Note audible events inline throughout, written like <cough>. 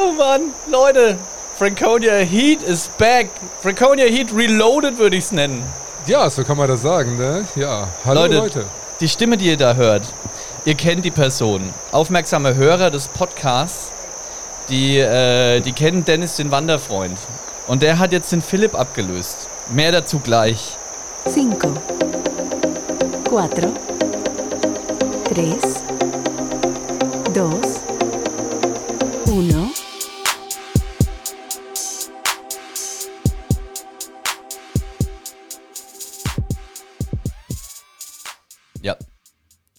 Oh Mann, Leute, Franconia Heat is back. Franconia Heat Reloaded würde ich es nennen. Ja, so kann man das sagen, ne? Ja, hallo Leute, Leute. Die Stimme, die ihr da hört, ihr kennt die Person. Aufmerksame Hörer des Podcasts, die, äh, die kennen Dennis, den Wanderfreund. Und der hat jetzt den Philipp abgelöst. Mehr dazu gleich. Cinco, cuatro, tres,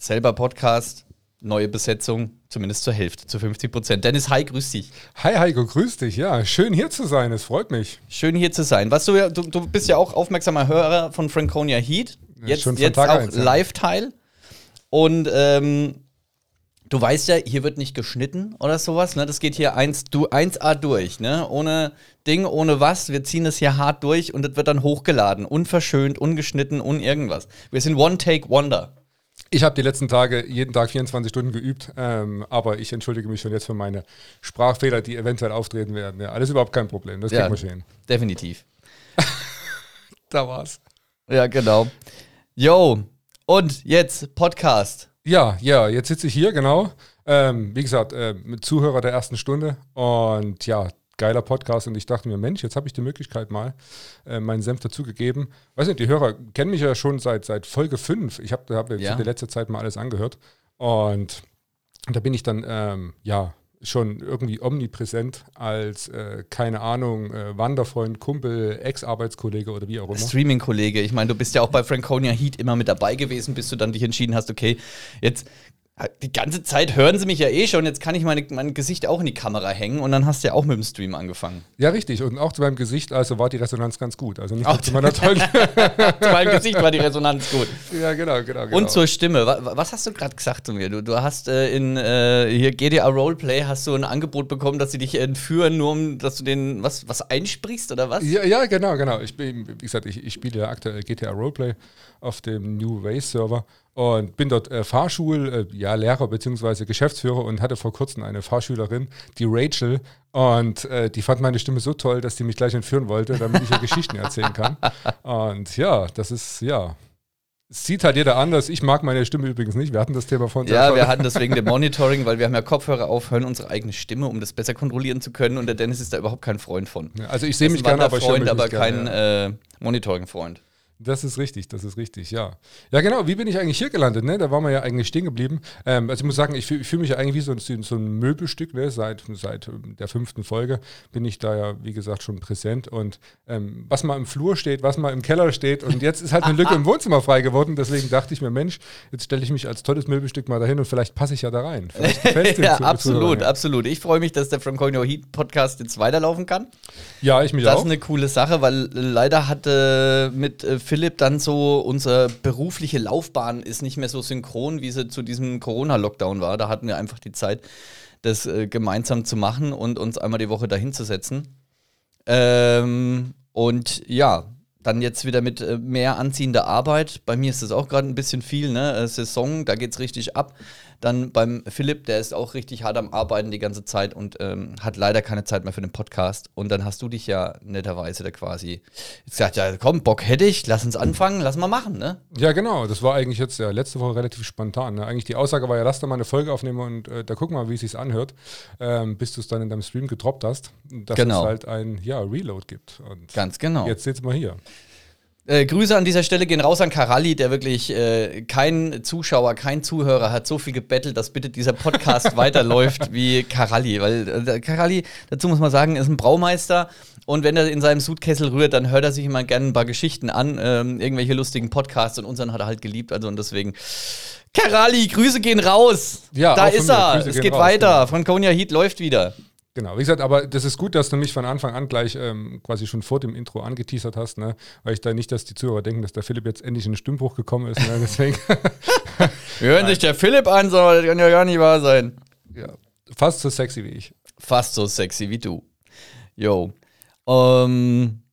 Selber Podcast, neue Besetzung, zumindest zur Hälfte, zu 50 Prozent. Dennis, hi, grüß dich. Hi Heiko, grüß dich. Ja, schön hier zu sein, es freut mich. Schön hier zu sein. Was du, ja- du, du bist ja auch aufmerksamer Hörer von Franconia Heat. Ja, Jetzt, schon von jetzt Tag auch eins, ja. Live-Teil. Und ähm, du weißt ja, hier wird nicht geschnitten oder sowas. Ne? Das geht hier 1, du, 1A durch. Ne? Ohne Ding, ohne was. Wir ziehen das hier hart durch und das wird dann hochgeladen. Unverschönt, ungeschnitten, un irgendwas. Wir sind One-Take-Wonder. Ich habe die letzten Tage jeden Tag 24 Stunden geübt, ähm, aber ich entschuldige mich schon jetzt für meine Sprachfehler, die eventuell auftreten werden. Ja, alles überhaupt kein Problem, das Ja. kriegen wir schon hin. Definitiv. <laughs> Da war's. Ja, genau. Yo, und jetzt Podcast. Ja, ja, jetzt sitze ich hier, genau. Ähm, wie gesagt, äh, mit Zuhörer der ersten Stunde und ja, geiler Podcast und ich dachte mir, Mensch, jetzt habe ich die Möglichkeit mal, äh, meinen Senf dazugegeben. Weiß nicht, die Hörer kennen mich ja schon seit, seit Folge 5. Ich habe hab Ja. in der letzten Zeit mal alles angehört und da bin ich dann, ähm, ja, schon irgendwie omnipräsent als, äh, keine Ahnung, äh, Wanderfreund, Kumpel, Ex-Arbeitskollege oder wie auch immer. Streaming-Kollege. Ich meine, du bist ja auch bei Franconia Heat immer mit dabei gewesen, bis du dann dich entschieden hast, okay, jetzt die ganze Zeit hören sie mich ja eh schon, jetzt kann ich meine, mein Gesicht auch in die Kamera hängen und dann hast du ja auch mit dem Stream angefangen. Ja, richtig. Und auch zu meinem Gesicht, also war die Resonanz ganz gut. Also nicht Auch zu meiner <laughs> tollen. Zu meinem Gesicht war die Resonanz gut. ja, genau, genau. genau. Und zur Stimme. Wa- wa- Was hast du gerade gesagt zu mir? Du, du hast äh, in äh, hier GDA Roleplay hast du ein Angebot bekommen, dass sie dich entführen, nur um, dass du den was, was einsprichst oder was? Ja, ja, genau, genau. Ich bin, wie gesagt, ich, ich spiele ja aktuell GTA Roleplay auf dem New Ways Server und bin dort äh, Fahrschul, äh, ja, Lehrer bzw. Geschäftsführer und hatte vor kurzem eine Fahrschülerin, die Rachel, und äh, die fand meine Stimme so toll, dass die mich gleich entführen wollte, damit ich ihr Geschichten erzählen kann. <laughs> Und ja, das ist, ja. Sieht halt jeder anders. Ich mag meine Stimme übrigens nicht. Wir hatten das Thema von Ja, wir hatten deswegen dem Monitoring, weil wir haben ja Kopfhörer auf, hören unsere eigene Stimme, um das besser kontrollieren zu können. Und der Dennis ist da überhaupt kein Freund von. Also ich sehe mich gerne, aber mich aber kein ja. äh, Monitoring-Freund. Das ist richtig, das ist richtig, ja. Ja, genau. Wie bin ich eigentlich hier gelandet? Ne? Da waren wir ja eigentlich stehen geblieben. Ähm, also ich muss sagen, ich fühle fühl mich ja eigentlich wie so, ein- so ein Möbelstück. Ne? Seit, seit ähm, der fünften Folge bin ich da ja, wie gesagt, schon präsent. Und ähm, was mal im Flur steht, was mal im Keller steht. Und jetzt ist halt eine Lücke im Wohnzimmer frei geworden. Deswegen dachte ich mir, Mensch, jetzt stelle ich mich als tolles Möbelstück mal dahin und vielleicht passe ich ja da rein. Vielleicht <laughs> Ja, Zu- absolut, ja. absolut. Ich freue mich, dass der Franconia Heat Podcast jetzt weiterlaufen kann. Ja, ich mich Das auch. ist eine coole Sache, weil leider hatte mit äh, Philipp dann so, unsere berufliche Laufbahn ist nicht mehr so synchron, wie sie zu diesem Corona-Lockdown war. Da hatten wir einfach die Zeit, das äh, gemeinsam zu machen und uns einmal die Woche dahin zu setzen. Ähm, und ja, dann jetzt wieder mit äh, mehr anziehender Arbeit. Bei mir ist das auch gerade ein bisschen viel, ne? Äh, Saison, da geht's richtig ab. Dann beim Philipp, der ist auch richtig hart am Arbeiten die ganze Zeit und ähm, hat leider keine Zeit mehr für den Podcast. Und dann hast du dich ja netterweise da quasi gesagt, ja komm, Bock hätte ich, lass uns anfangen, lass mal machen, ne? Ja, genau. Das war eigentlich jetzt ja letzte Woche relativ spontan. Ne? Eigentlich die Aussage war ja, lass da mal eine Folge aufnehmen und äh, da guck mal, wie es sich anhört, ähm, bis du es dann in deinem Stream gedroppt hast, dass Genau. es halt ein ja, Reload gibt. Und Ganz genau. jetzt sitzen wir hier. Äh, Grüße an dieser Stelle gehen raus an Karalli, der wirklich äh, kein Zuschauer, kein Zuhörer hat so viel gebettelt, dass bitte dieser Podcast <laughs> weiterläuft wie Karalli. Weil äh, Karalli, dazu muss man sagen, ist ein Braumeister und wenn er in seinem Sudkessel rührt, dann hört er sich immer gerne ein paar Geschichten an, ähm, irgendwelche lustigen Podcasts und unseren hat er halt geliebt. Also und deswegen. Karalli, Grüße gehen raus. Ja, da ist er. Grüße es geht raus, weiter. genau. Franconia Heat läuft wieder. Genau, wie gesagt, aber das ist gut, dass du mich von Anfang an gleich ähm, quasi schon vor dem Intro angeteasert hast, ne? weil ich da nicht, dass die Zuhörer denken, dass der Philipp jetzt endlich in den Stimmbruch gekommen ist. Ne? Deswegen, <laughs> Wir hören sich der Philipp an, soll das kann ja gar nicht wahr sein. ja, fast so sexy wie ich. fast so sexy wie du. Yo. Ähm,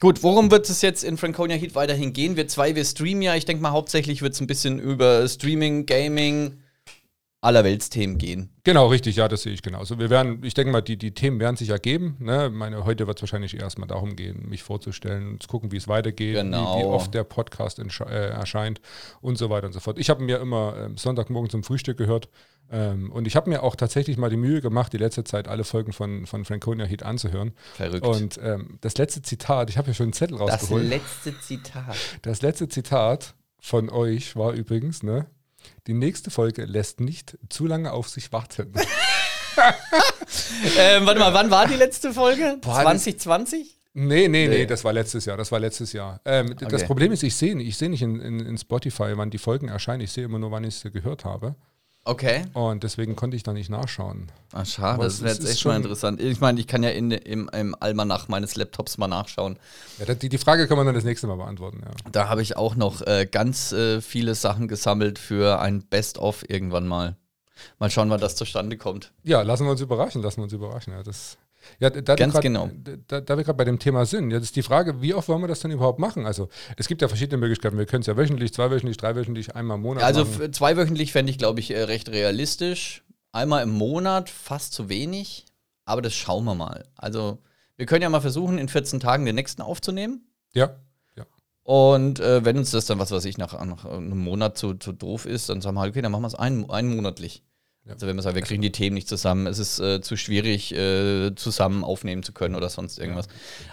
gut, worum wird es jetzt in Franconia Heat weiterhin gehen? Wir zwei, wir streamen ja. Ich denke mal, hauptsächlich wird es ein bisschen über Streaming, Gaming, Allerweltsthemen gehen. Genau, richtig, ja, das sehe ich genauso. Wir werden, ich denke mal, die, die Themen werden sich ergeben. Ne? Meine, heute wird es wahrscheinlich erstmal darum gehen, mich vorzustellen und zu gucken, wie es weitergeht, Genau. wie, wie oft der Podcast äh, erscheint und so weiter und so fort. Ich habe mir immer ähm, Sonntagmorgen zum Frühstück gehört ähm, und ich habe mir auch tatsächlich mal die Mühe gemacht, die letzte Zeit alle Folgen von, von Franconia Heat anzuhören. Verrückt. Und ähm, das letzte Zitat, ich habe hier schon einen Zettel das rausgeholt. letzte Zitat. Das letzte Zitat von euch war übrigens, ne? Die nächste Folge lässt nicht zu lange auf sich warten. <laughs> <laughs> ähm, warte mal, wann war die letzte Folge? Boah, das- 2020? Nee, nee, nee, Nee. das war letztes Jahr. Das war letztes Jahr. Ähm, d- Das Okay. Problem ist, ich sehe ich seh nicht in, in, in Spotify, wann die Folgen erscheinen. Ich sehe immer nur, wann ich sie gehört habe. Okay. Und deswegen konnte ich da nicht nachschauen. Ah, schade, Aber das wäre ist- jetzt echt mal schon- interessant. Ich meine, ich kann ja in, im, im Almanach meines Laptops mal nachschauen. Ja, die, die Frage kann man dann das nächste Mal beantworten. Ja. Da habe ich auch noch äh, ganz äh, viele Sachen gesammelt für ein Best-of irgendwann mal. Mal schauen, wann das zustande kommt. ja, lassen wir uns überraschen, lassen wir uns überraschen. Ja, das, ja, da, Ganz grad, genau. Da, da wir gerade bei dem Thema sind, jetzt ist die Frage, wie oft wollen wir das denn überhaupt machen? Also, es gibt ja verschiedene Möglichkeiten. Wir können es ja wöchentlich, zweiwöchentlich, dreiwöchentlich, einmal im Monat Also machen. zweiwöchentlich fände ich, glaube ich, äh, recht realistisch. Einmal im Monat fast zu wenig, aber das schauen wir mal. Also wir können ja mal versuchen, in 14 Tagen den nächsten aufzunehmen. Ja, Und äh, wenn uns das dann, was weiß ich, nach, nach einem Monat zu, zu doof ist, dann sagen wir halt, okay, dann machen wir es ein, einmonatlich. Ja. Also wenn wir sagen, wir kriegen die Themen nicht zusammen, es ist äh, zu schwierig, äh, zusammen aufnehmen zu können oder sonst irgendwas.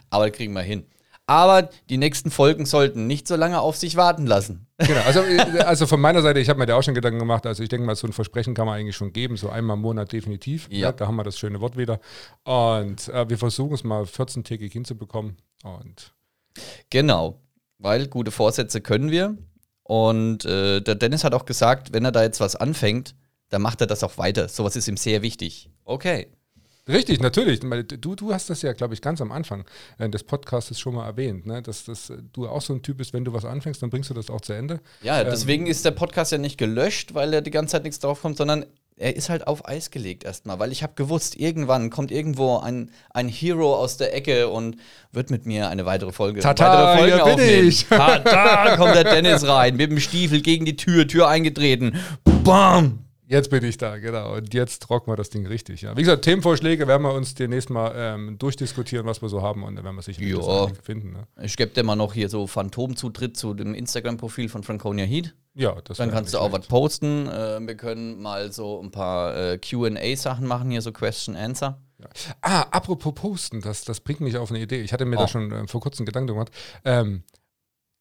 Aber das kriegen wir hin. Aber die nächsten Folgen sollten nicht so lange auf sich warten lassen. Genau, also, <laughs> äh, also von meiner Seite, ich habe mir da auch schon Gedanken gemacht. Also ich denke mal, so ein Versprechen kann man eigentlich schon geben, so einmal im Monat definitiv. Ja. da haben wir das schöne Wort wieder. Und äh, wir versuchen es mal 14-tägig hinzubekommen. Und Genau, weil gute Vorsätze können wir. Und äh, der Dennis hat auch gesagt, wenn er da jetzt was anfängt, dann macht er das auch weiter. Sowas ist ihm sehr wichtig. Okay. richtig, natürlich. Du, du hast das ja, glaube ich, ganz am Anfang äh, des Podcasts schon mal erwähnt, ne? dass, dass du auch so ein Typ bist, wenn du was anfängst, dann bringst du das auch zu Ende. Ja, Ähm, deswegen ist der Podcast ja nicht gelöscht, weil er die ganze Zeit nichts draufkommt, sondern er ist halt auf Eis gelegt erstmal, weil ich habe gewusst, irgendwann kommt irgendwo ein, ein Hero aus der Ecke und wird mit mir eine weitere Folge Tata, weitere hier bin aufnehmen. ich. <laughs> Tata, kommt der Dennis rein, mit dem Stiefel gegen die Tür, Tür eingetreten. Bam! Jetzt bin ich da, genau. Und jetzt rocken wir das Ding richtig. Ja. Wie gesagt, Themenvorschläge werden wir uns demnächst mal ähm, durchdiskutieren, was wir so haben. Und dann werden wir sicherlich das Ja. finden. Ne? Ich gebe dir mal noch hier so Phantomzutritt zu dem Instagram-Profil von Franconia Heat. Ja, das Dann kannst du auch was posten. Äh, wir können mal so ein paar äh, QA-Sachen machen, hier so Question-Answer. Ah, apropos Posten, das, das bringt mich auf eine Idee. Ich hatte mir Oh. da schon äh, vor kurzem Gedanken gemacht. Ähm,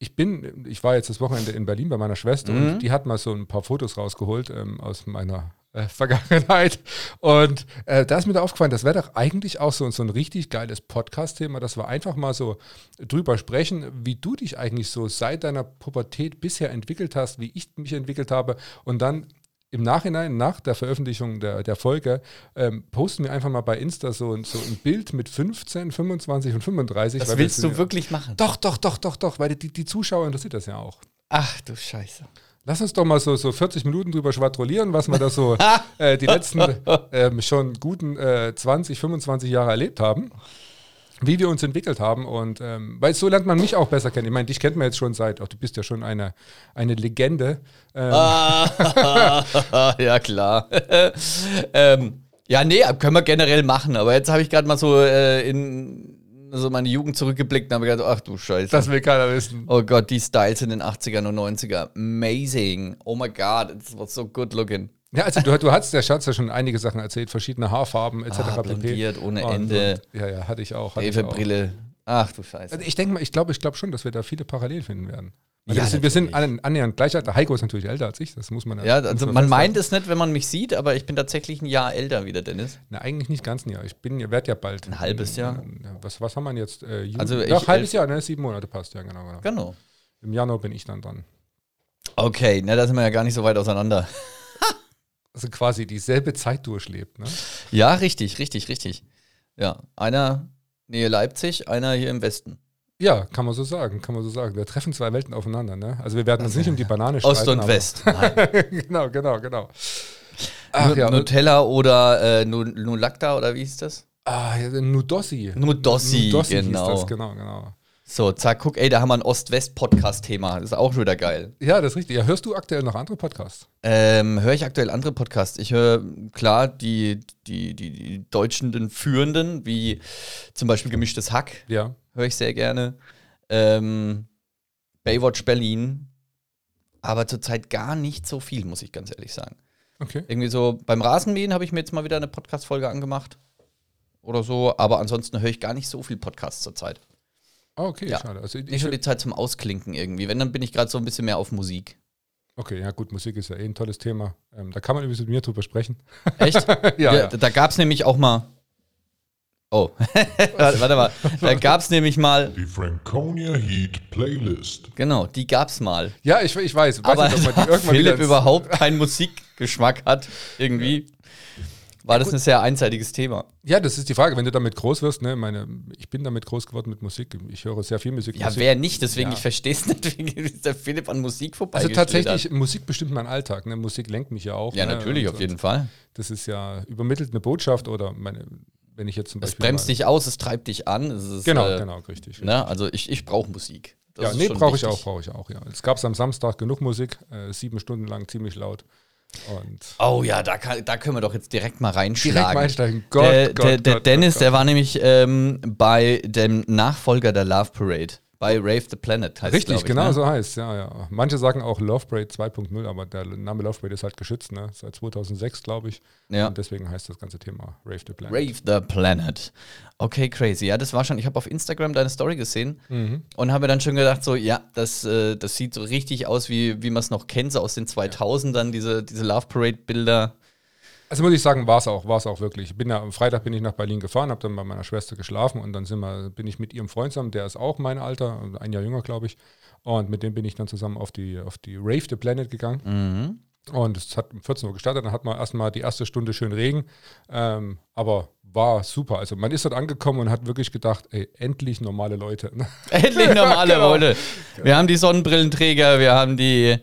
ich bin, ich war jetzt das Wochenende in Berlin bei meiner Schwester Mhm. und die hat mal so ein paar Fotos rausgeholt ähm, aus meiner äh, <laughs> Vergangenheit. Und äh, da ist mir da aufgefallen, das wäre doch eigentlich auch so, so ein richtig geiles Podcast-Thema, dass wir einfach mal so drüber sprechen, wie du dich eigentlich so seit deiner Pubertät bisher entwickelt hast, wie ich mich entwickelt habe und dann im Nachhinein, nach der Veröffentlichung der, der Folge, ähm, posten wir einfach mal bei Insta so, ein- so ein Bild mit 15, 25 und 35. Das willst wir- du wirklich machen? Doch, doch, doch, doch, doch, weil die, die Zuschauer interessiert das ja auch. Ach du Scheiße. Lass uns doch mal so, so 40 Minuten drüber schwadronieren, was wir da so <laughs> äh, die letzten ähm, schon guten äh, 20, 25 Jahre erlebt haben. Wie wir uns entwickelt haben und ähm, weil so lernt man mich auch besser kennen. Ich meine, dich kennt man jetzt schon seit, auch du bist ja schon eine, eine Legende. Ähm, Ah, <laughs> <laughs> ja, klar. <laughs> ähm, ja, nee, können wir generell machen. Aber jetzt habe ich gerade mal so äh, in so meine Jugend zurückgeblickt und habe gedacht, ach du Scheiße. Das will keiner wissen. oh Gott, die Styles in den 80ern und 90er. Amazing. Oh my God, it was so good looking. Ja, also du, du hast der Schatz ja schon einige Sachen erzählt, verschiedene Haarfarben etc. Ah, blondiert ohne Und- Ende. Und, ja, ja, hatte ich auch. Hatte. Brille. Ach du Scheiße. Also ich denke mal, ich glaube, ich glaube schon, dass wir da viele Parallelen finden werden. Ja, wir, sind, wir sind an- annähernd gleich alt. Heiko ist natürlich älter als ich, das muss man Ja, muss also man festhalten. meint es nicht, wenn man mich sieht, aber ich bin tatsächlich ein Jahr älter wie der Dennis. Na, eigentlich nicht ganz ein Jahr. Ich bin, werde ja bald. Ein halbes Jahr? Ja, Was, was haben wir jetzt? Äh, Juni? Also ja, ich- halbes Jahr, ne? Sieben Monate passt, ja, genau, genau. Genau. Im Januar bin ich dann dran. Okay, na, da sind wir ja gar nicht so weit auseinander. <laughs> Also quasi dieselbe Zeit durchlebt, ne? Ja, richtig, richtig, richtig. Ja, einer Nähe Leipzig, einer hier im Westen. Ja, kann man so sagen, kann man so sagen. Da treffen zwei Welten aufeinander, ne? Also wir werden uns nicht um die Banane streiten. Ost und West. <laughs> Genau, genau, genau. Ach, ja, und, Nutella oder äh, Nu- Nulacta oder wie hieß das? ah, Nudossi. Nudossi, Nudossi hieß genau. das, genau, genau. So, zack, guck, ey, da haben wir ein Ost-West-Podcast-Thema. Das ist auch wieder geil. Ja, das ist richtig. Ja, hörst du aktuell noch andere Podcasts? Ähm, höre ich aktuell andere Podcasts? Ich höre klar die, die, die, die deutschen den führenden, wie zum Beispiel Gemischtes Hack, Ja. Höre ich sehr gerne. Ähm, Baywatch Berlin. Aber zurzeit gar nicht so viel, muss ich ganz ehrlich sagen. Okay. Irgendwie so beim Rasenmähen habe ich mir jetzt mal wieder eine Podcast-Folge angemacht. Oder so, aber ansonsten höre ich gar nicht so viel Podcasts zurzeit. Ah, okay, Ja. schade. Also Nicht ich, so die Zeit zum Ausklinken irgendwie. Wenn, dann bin ich gerade so ein bisschen mehr auf Musik. okay, ja gut, Musik ist ja eh ein tolles Thema. Ähm, da kann man übrigens mit mir drüber sprechen. Echt? <laughs> Ja, ja, ja. Da gab es nämlich auch mal. Oh, <laughs> warte mal. Da gab es nämlich mal. Die Franconia Heat Playlist. Genau, die gab es mal. Ja, ich, ich weiß. weiß Aber nicht, ob man die da irgendwann wieder Philipp überhaupt keinen Musikgeschmack hat, irgendwie, war das ein sehr einseitiges Thema. Ja, das ist die Frage, wenn du damit groß wirst, ne, meine, ich bin damit groß geworden mit Musik. Ich höre sehr viel Musik. Ja, Musik. wer nicht? Deswegen, Ja. ich verstehe es nicht, <laughs> wie ist der Philipp an Musik vorbei. Also tatsächlich, Musik bestimmt meinen Alltag. Ne? Musik lenkt mich ja auch. Ja, ne? natürlich, und, auf jeden Fall. Das ist ja übermittelt eine Botschaft oder meine, wenn ich jetzt zum Es Beispiel. bremst mal- dich aus, es treibt dich an. Es ist, Genau, äh, genau, richtig. Ne? Also ich, ich brauche Musik. Das ja, nee, brauche ich auch, brauche ich auch, ja. Es gab am Samstag genug Musik, äh, sieben Stunden lang ziemlich laut. Und Oh ja, da, kann, da können wir doch jetzt direkt mal reinschlagen. direkt mal einsteigen. Gott, der, Gott, der, der Gott, Dennis, Gott, der war nämlich ähm, bei dem Nachfolger der Love Parade, bei Rave the Planet heißt es, Richtig, ich, genau ne? so heißt ja, ja. Manche sagen auch Love Parade 2.0, aber der Name Love Parade ist halt geschützt, ne? Seit 2006, glaube ich. Ja. Und deswegen heißt das ganze Thema Rave the Planet. Rave the Planet. Okay, crazy. Ja, das war schon, ich habe auf Instagram deine Story gesehen Mhm. und habe mir dann schon gedacht, so, ja, das, äh, das sieht so richtig aus, wie, wie man es noch kennt, so aus den 2000ern, diese, diese Love Parade-Bilder. Also muss ich sagen, war es auch, war es auch wirklich. Ich bin ja, am Freitag bin ich nach Berlin gefahren, habe dann bei meiner Schwester geschlafen und dann sind wir, bin ich mit ihrem Freund zusammen, der ist auch mein Alter, ein Jahr jünger, glaube ich. Und mit dem bin ich dann zusammen auf die, auf die Rave the Planet gegangen. Mhm. Und es hat um 14 Uhr gestartet, dann hat man erstmal die erste Stunde schön Regen. Ähm, aber war super. Also man ist dort angekommen und hat wirklich gedacht, ey, endlich normale Leute. <laughs> Endlich normale <laughs> Genau. Leute. Wir haben die Sonnenbrillenträger, wir haben die,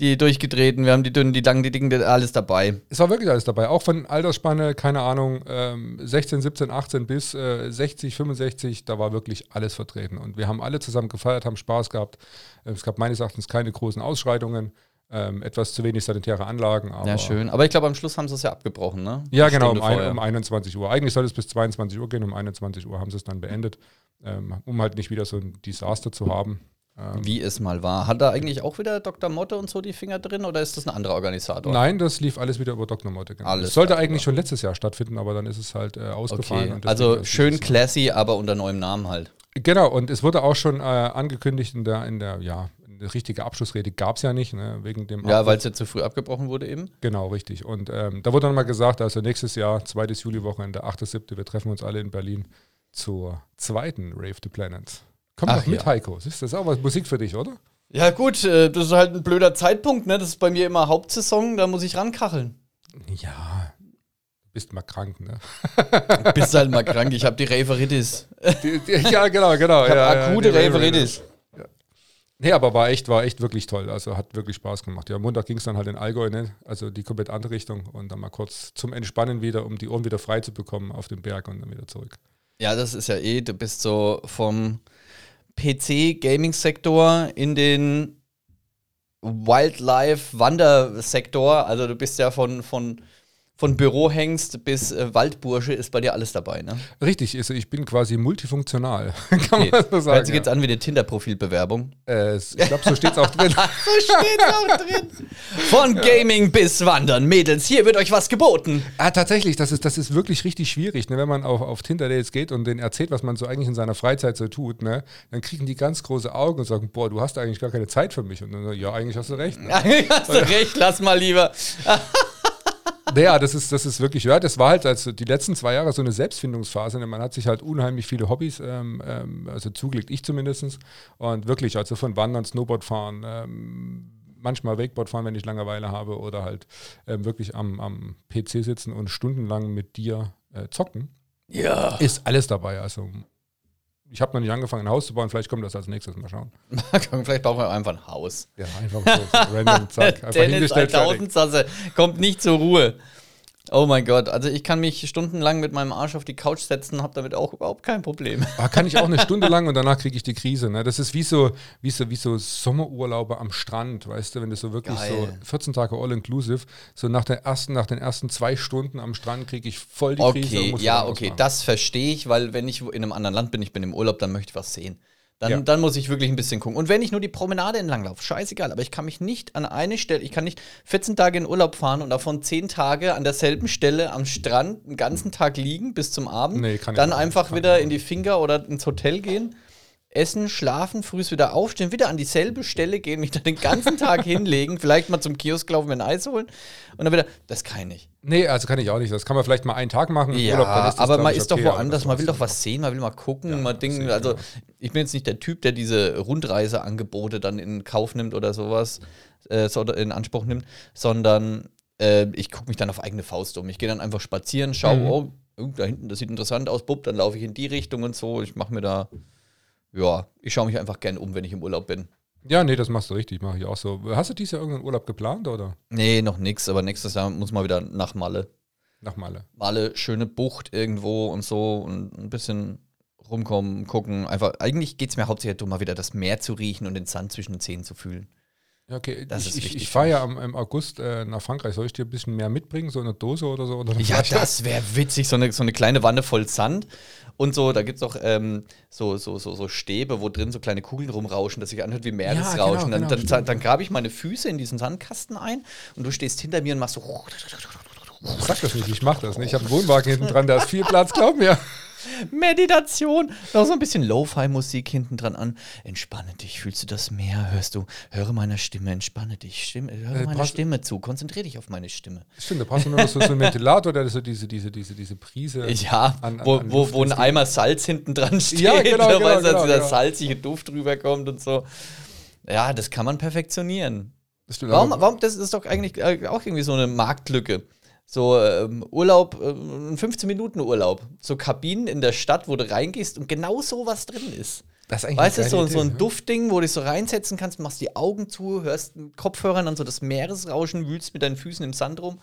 die durchgedrehten, wir haben die dünnen, die langen, die dicken, alles dabei. Es war wirklich alles dabei, auch von Altersspanne, keine Ahnung, ähm, 16, 17, 18 bis äh, 60, 65, da war wirklich alles vertreten. Und wir haben alle zusammen gefeiert, haben Spaß gehabt. Äh, Es gab meines Erachtens keine großen Ausschreitungen, ähm, etwas zu wenig sanitäre Anlagen. Aber Ja, schön. Aber ich glaube, am Schluss haben sie es ja abgebrochen, ne? Ja, genau, um, ein, um 21 Uhr. Eigentlich soll es bis 22 Uhr gehen, um 21 Uhr haben sie es dann beendet, ähm, um halt nicht wieder so ein Desaster zu haben. Ähm, Wie es mal war. Hat da eigentlich auch wieder Dr. Motte und so die Finger drin oder ist das ein anderer Organisator? Nein, das lief alles wieder über Dr. Motte. Genau. Alles Es sollte klar, eigentlich schon letztes Jahr stattfinden, aber dann ist es halt äh, ausgefallen. Okay, also schön classy, aber unter neuem Namen halt. Genau, und es wurde auch schon äh, angekündigt in der, in der, ja, eine richtige Abschlussrede gab es ja nicht, ne, wegen dem Ja, weil es ja zu früh abgebrochen wurde eben. Genau, richtig. Und ähm, da wurde dann mal gesagt, also nächstes Jahr, zweites Juliwochenende, 8.7., wir treffen uns alle in Berlin zur zweiten Rave the Planet. Komm Ach doch mit, ja. Heiko. Siehst Das ist auch was Musik für dich, oder? Ja, gut, äh, das ist halt ein blöder Zeitpunkt, ne? Das ist bei mir immer Hauptsaison, da muss ich rankacheln. Ja. Du bist mal krank, ne? Bist halt mal krank, ich habe die Raveritis. Ja, genau, genau. Ich habe ja, ja, akute die Raveritis. Nee, aber war echt, war echt wirklich toll. Also hat wirklich Spaß gemacht. Ja, am Montag ging es dann halt in Allgäu, ne? also die komplett andere Richtung. Und dann mal kurz zum Entspannen wieder, um die Ohren wieder frei zu bekommen auf den Berg und dann wieder zurück. Ja, das ist ja eh, du bist so vom PC-Gaming-Sektor in den Wildlife-Wandersektor. Also du bist ja von, von, von Bürohengst bis äh, Waldbursche ist bei dir alles dabei, ne? Richtig, also ich bin quasi multifunktional, <laughs> kann Okay. man so sagen. Hört sich jetzt an wie eine Tinder-Profilbewerbung. ja. äh, ich glaube, so steht es auch drin. <laughs> So steht auch drin. Von Gaming bis Wandern. Mädels, hier wird euch was geboten. ah, tatsächlich, das ist, das ist wirklich richtig schwierig, ne? wenn man auf, auf Tinder-Dates geht und denen erzählt, was man so eigentlich in seiner Freizeit so tut, ne? dann kriegen die ganz große Augen und sagen, boah, du hast eigentlich gar keine Zeit für mich. Und dann, ja, eigentlich hast du recht. Ne? <laughs> Hast du recht, lass mal lieber. Naja, das ist, das ist wirklich, ja, das war halt also die letzten zwei Jahre so eine Selbstfindungsphase. Ne? Man hat sich halt unheimlich viele Hobbys, ähm, ähm, also zugelegt, ich zumindest. Und wirklich, also von Wandern, Snowboard fahren, ähm, manchmal Wakeboard fahren, wenn ich Langeweile habe, oder halt ähm, wirklich am, am PC sitzen und stundenlang mit dir äh, zocken. Ja. Ist alles dabei. Also ich habe noch nicht angefangen, ein Haus zu bauen, vielleicht kommt das als nächstes, mal schauen. <laughs> Vielleicht brauchen wir einfach ein Haus. Ja, einfach so, random, zack. <laughs> Einfach Dennis hingestellt, fertig. 1000 Sasse kommt nicht zur Ruhe. Oh mein Gott, also ich kann mich stundenlang mit meinem Arsch auf die Couch setzen, habe damit auch überhaupt kein Problem. Ah, kann ich auch eine Stunde lang und danach kriege ich die Krise. Ne? Das ist wie so, wie, so, wie so Sommerurlaube am Strand, weißt du, wenn du so wirklich Geil. so 14 Tage all-inclusive, so nach, der ersten, nach den ersten zwei Stunden am Strand kriege ich voll die Krise. und Okay, ja, okay, das verstehe ich, weil wenn ich in einem anderen Land bin, ich bin im Urlaub, dann möchte ich was sehen. Dann, Ja. dann muss ich wirklich ein bisschen gucken. Und wenn ich nur die Promenade entlang laufe, scheißegal, aber ich kann mich nicht an eine Stelle, ich kann nicht 14 Tage in Urlaub fahren und davon 10 Tage an derselben Stelle am Strand einen ganzen Tag liegen bis zum Abend, Nee, kann dann einfach wieder in die Finger oder ins Hotel gehen. Essen, schlafen, frühs wieder aufstehen, wieder an dieselbe Stelle gehen, mich da den ganzen Tag <laughs> hinlegen, vielleicht mal zum Kiosk laufen, mir ein Eis holen und dann wieder, das kann ich nicht. Nee, also kann ich auch nicht. Das kann man vielleicht mal einen Tag machen. Ja, Urlaub, dann das, aber man ist okay, doch woanders, man will doch was sehen, man will mal gucken, mal Dinge. sehe ich Also genauso. ich bin jetzt nicht der Typ, der diese Rundreiseangebote dann in Kauf nimmt oder sowas, äh, in Anspruch nimmt, sondern äh, ich gucke mich dann auf eigene Faust um. Ich gehe dann einfach spazieren, schaue, Mhm. oh, oh, da hinten, das sieht interessant aus, bupp, dann laufe ich in die Richtung und so. Ich mache mir da, ja, ich schaue mich einfach gern um, wenn ich im Urlaub bin. Ja, nee, das machst du richtig, mache ich auch so. Hast du dieses Jahr irgendeinen Urlaub geplant oder? Nee, noch nix, aber nächstes Jahr muss mal wieder nach Malle. Nach Malle. Malle, schöne Bucht irgendwo und so und ein bisschen rumkommen, gucken. Einfach, eigentlich geht es mir hauptsächlich darum, mal wieder das Meer zu riechen und den Sand zwischen den Zähnen zu fühlen. Ja, okay. Das ich ist ich, ich fahre ja am, im August äh, nach Frankreich. Soll ich dir ein bisschen mehr mitbringen? So eine Dose oder so? Oder Ja, das wäre witzig, so eine, so eine kleine Wanne voll Sand. Und so, da gibt es auch ähm, so, so, so, so Stäbe, wo drin so kleine Kugeln rumrauschen, dass sich anhört wie Meeresrauschen. genau, dann genau, dann, dann, grabe ich meine Füße in diesen Sandkasten ein und du stehst hinter mir und machst so. Sag das nicht, ich mach das nicht. Ich habe einen Wohnwagen hinten dran, da ist viel Platz, glaub mir. <laughs> Meditation. Noch so ein bisschen Lo-Fi-Musik hinten dran an. Entspanne dich, fühlst du das Meer? Hörst du, höre meiner Stimme, entspanne dich, Stimme, höre Äh, meiner Stimme zu, konzentriere dich auf meine Stimme. Stimmt, da brauchst du nur noch so, so einen Ventilator, der so diese, diese, diese, diese Prise. <laughs> Ja, an- an- wo, an wo, wo ein. Eimer Salz hinten dran steht, Ja, <laughs> genau, genau, du, genau, dass dieser genau. salzige Duft rüberkommt und so. Ja, das kann man perfektionieren. Das Warum, warum, das ist doch eigentlich äh, auch irgendwie so eine Marktlücke. So ähm, Urlaub, äh, ein 15-Minuten-Urlaub. So Kabinen in der Stadt, wo du reingehst und genau so was drin ist. Das ist eigentlich Weißt du, so, so ein ne? Duftding, wo du dich so reinsetzen kannst, machst die Augen zu, hörst mit Kopfhörern dann so das Meeresrauschen, wühlst mit deinen Füßen im Sand rum.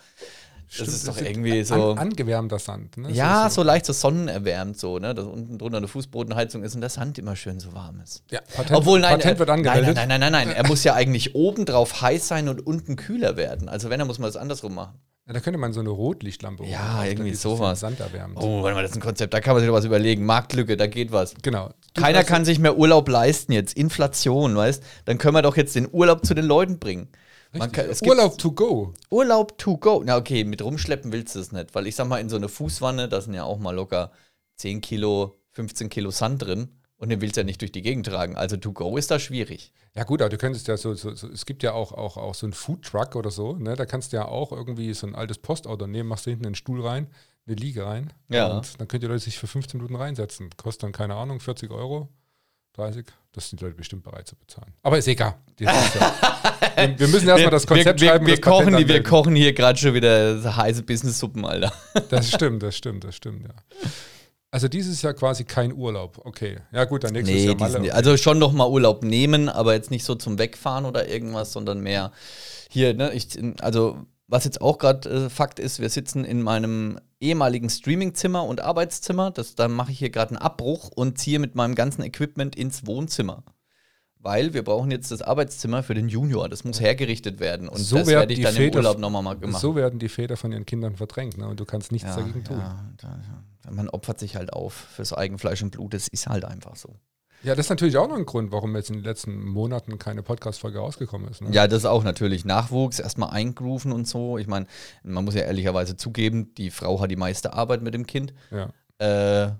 Stimmt, das ist doch irgendwie so. An, angewärmter Sand. Ne? ja, so, so leicht so sonnenerwärmt, so, ne? Dass unten drunter eine Fußbodenheizung ist und der Sand immer schön so warm ist. Ja, Patent, Obwohl, nein, Patent äh, wird angemeldet. nein, nein, nein, nein, nein. Er muss ja eigentlich oben drauf heiß sein und unten kühler werden. Also wenn, dann muss man das andersrum machen. Ja, da könnte man so eine Rotlichtlampe Ja, dann irgendwie sowas. Sand erwärmt. Oh, warte mal, das ist ein Konzept, da kann man sich doch was überlegen. Marktlücke, da geht was. Genau. Du Keiner kann sich mehr Urlaub leisten jetzt. Inflation, weißt Dann können wir doch jetzt den Urlaub zu den Leuten bringen. Man kann, Urlaub to go. Urlaub to go. Na, okay, mit rumschleppen willst du es nicht. Weil ich sag mal, in so eine Fußwanne, da sind ja auch mal locker 10 Kilo, 15 Kilo Sand drin. Und den willst du ja nicht durch die Gegend tragen. Also to go ist da schwierig. Ja gut, aber du könntest ja so, so, so es gibt ja auch, auch, auch so einen Foodtruck oder so, ne? Da kannst du ja auch irgendwie so ein altes Postauto nehmen, machst du hinten einen Stuhl rein, eine Liege rein. Ja. Und dann könnt ihr Leute sich für 15 Minuten reinsetzen. Kostet dann, keine Ahnung, 40 Euro, 30. Das sind die Leute bestimmt bereit zu bezahlen. Aber ist egal. Ist <laughs> ja, wir, wir müssen erstmal das Konzept wir, schreiben. wir, und wir, kochen, wir kochen hier gerade schon wieder heiße Business-Suppen, Alter. Das stimmt, das stimmt, das stimmt, ja. Also dieses Jahr quasi kein Urlaub. Okay. Ja gut, dann nächstes Nee, Jahr Malle. sind, also schon noch mal Urlaub nehmen, aber jetzt nicht so zum Wegfahren oder irgendwas, sondern mehr hier, ne, ich, also was jetzt auch gerade äh, Fakt ist, wir sitzen in meinem ehemaligen Streamingzimmer und Arbeitszimmer, das, da mache ich hier gerade einen Abbruch und ziehe mit meinem ganzen Equipment ins Wohnzimmer. Weil wir brauchen jetzt das Arbeitszimmer für den Junior, das muss hergerichtet werden und So das werden werde ich die dann im Väter- Urlaub nochmal mal gemacht. So werden die Väter von ihren Kindern verdrängt ne? und du kannst nichts ja, dagegen tun. ja, da, ja. Man opfert sich halt auf fürs Eigenfleisch und Blut, das ist halt einfach so. Ja, das ist natürlich auch noch ein Grund, warum jetzt in den letzten Monaten keine Podcast-Folge rausgekommen ist. Ne? Ja, das auch natürlich. Nachwuchs, erstmal eingrooven und so. Ich meine, man muss ja ehrlicherweise zugeben, die Frau hat die meiste Arbeit mit dem Kind. Ja. Äh,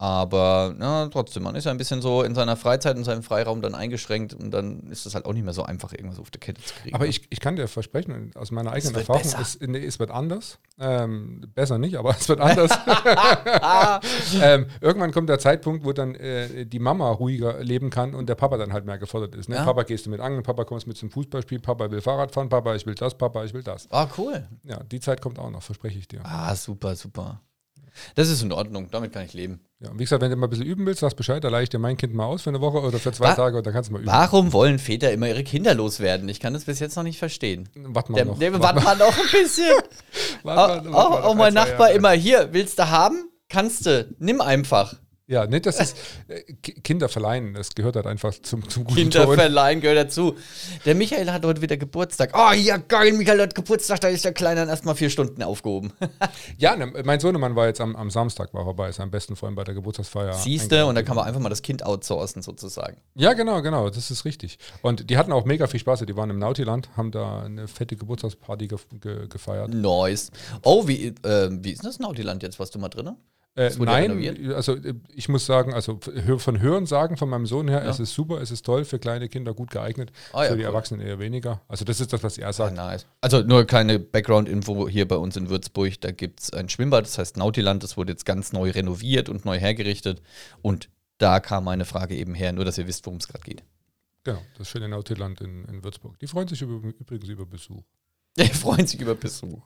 aber na, trotzdem, man ist ja ein bisschen so in seiner Freizeit und seinem Freiraum dann eingeschränkt und dann ist es halt auch nicht mehr so einfach, irgendwas auf der Kette zu kriegen. Aber ich, ich kann dir versprechen, aus meiner eigenen Erfahrung, es, nee, es wird anders. Ähm, besser nicht, aber <laughs> es wird anders. <laughs> ähm, irgendwann kommt der Zeitpunkt, wo dann äh, die Mama ruhiger leben kann und der Papa dann halt mehr gefordert ist. Ne? Ja. Papa gehst du mit angeln, Papa kommst mit zum Fußballspiel, Papa will Fahrrad fahren, Papa ich will das, Papa ich will das. ah, cool. Ja, die Zeit kommt auch noch, verspreche ich dir. Ah, super, super. Das ist in Ordnung, damit kann ich leben. Ja, und wie gesagt, wenn du mal ein bisschen üben willst, sagst Bescheid, da leihe ich dir mein Kind mal aus für eine Woche oder für zwei Wa- Tage und dann kannst du mal üben. Warum wollen Väter immer ihre Kinder loswerden? Ich kann das bis jetzt noch nicht verstehen. Warte mal noch. der, Wart warte mal noch ein bisschen. Warte Auch, <laughs> mal, warte mal auch, noch auch ein, mein zwei Nachbar Jahre. immer, hier, willst du haben? Kannst du, nimm einfach. Ja, ne, das ist <laughs> äh, Ki- Kinder verleihen, das gehört halt einfach zum, zum guten Kinder Ton. verleihen gehört dazu. Der Michael hat heute wieder Geburtstag. Oh, ja, geil, Michael hat Geburtstag, da ist der Kleine dann erstmal vier Stunden aufgehoben. <laughs> Ja, ne, mein Sohnemann war jetzt am, am Samstag, war er bei seinem besten Freund bei der Geburtstagsfeier. Siehste, und dann kann man einfach mal das Kind outsourcen, sozusagen. Ja, genau, genau, das ist richtig. Und die hatten auch mega viel Spaß. Die waren im Nautiland, haben da eine fette Geburtstagsparty ge ge gefeiert. Nice. Oh, wie, äh, wie ist das Nautiland jetzt? Warst du mal drin? Äh, nein, renoviert? also äh, ich muss sagen, also von Hören sagen von meinem Sohn her, Ja. es ist super, es ist toll, für kleine Kinder gut geeignet, Ah, ja, für die cool. Erwachsenen eher weniger. Also das ist das, was er Ah, sagt. nice. Also nur kleine Background-Info hier bei uns in Würzburg. Da gibt es ein Schwimmbad, das heißt Nautiland. Das wurde jetzt ganz neu renoviert und neu hergerichtet. Und da kam meine Frage eben her, nur dass ihr wisst, worum es gerade geht. Genau, das schöne Nautiland in, in Würzburg. Die freuen sich über, übrigens über Besuch. <laughs> Die freuen sich über Besuch.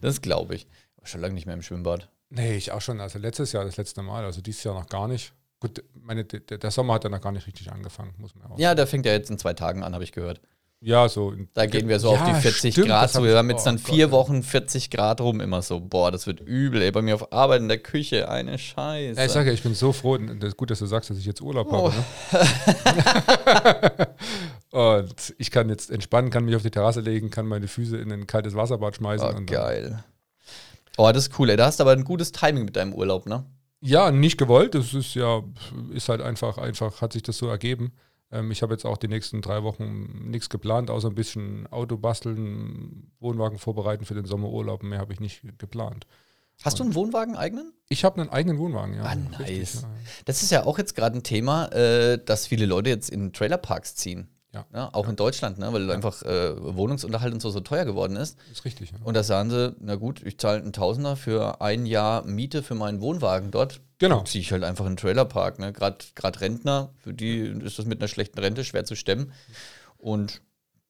Das glaube ich. War schon lange nicht mehr im Schwimmbad. Nee, ich auch schon. Also letztes Jahr das letzte Mal, also dieses Jahr noch gar nicht. Gut, meine, der, der Sommer hat ja noch gar nicht richtig angefangen, muss man auch Ja, der fängt ja jetzt in zwei Tagen an, habe ich gehört. Ja, so. Da gehen wir so Ja, auf die 40 stimmt, Grad zu. Wir haben jetzt oh dann Gott, vier ey. Wochen 40 Grad rum immer so. Boah, das wird übel, ey. Bei mir auf Arbeit in der Küche, eine Scheiße. Ja, ich sage ja, ich bin so froh, und das ist gut, dass du sagst, dass ich jetzt Urlaub Oh. habe. Ne? <laughs> und ich kann jetzt entspannen, kann mich auf die Terrasse legen, kann meine Füße in ein kaltes Wasserbad schmeißen. oh, geil. Oh, das ist cool, ey. Da hast du aber ein gutes Timing mit deinem Urlaub, ne? Ja, nicht gewollt. Das ist ja, ist halt einfach, einfach, hat sich das so ergeben. Ähm, ich habe jetzt auch die nächsten drei Wochen nichts geplant, außer ein bisschen Auto basteln, Wohnwagen vorbereiten für den Sommerurlaub. Mehr habe ich nicht geplant. Hast du einen Wohnwagen eigenen? Ich habe einen eigenen Wohnwagen, ja. Ah, Richtig, nice. ja. Das ist ja auch jetzt gerade ein Thema, äh, dass viele Leute jetzt in Trailerparks ziehen. Ja. Ja, auch in Deutschland, ne? weil einfach äh, Wohnungsunterhalt und so so teuer geworden ist. Ist richtig. Ja. Und da sagen sie, na gut, ich zahle einen Tausender für ein Jahr Miete für meinen Wohnwagen dort. Genau. Ziehe ich halt einfach in einen Trailerpark. Ne? Gerade Rentner, für die ist das mit einer schlechten Rente schwer zu stemmen. Und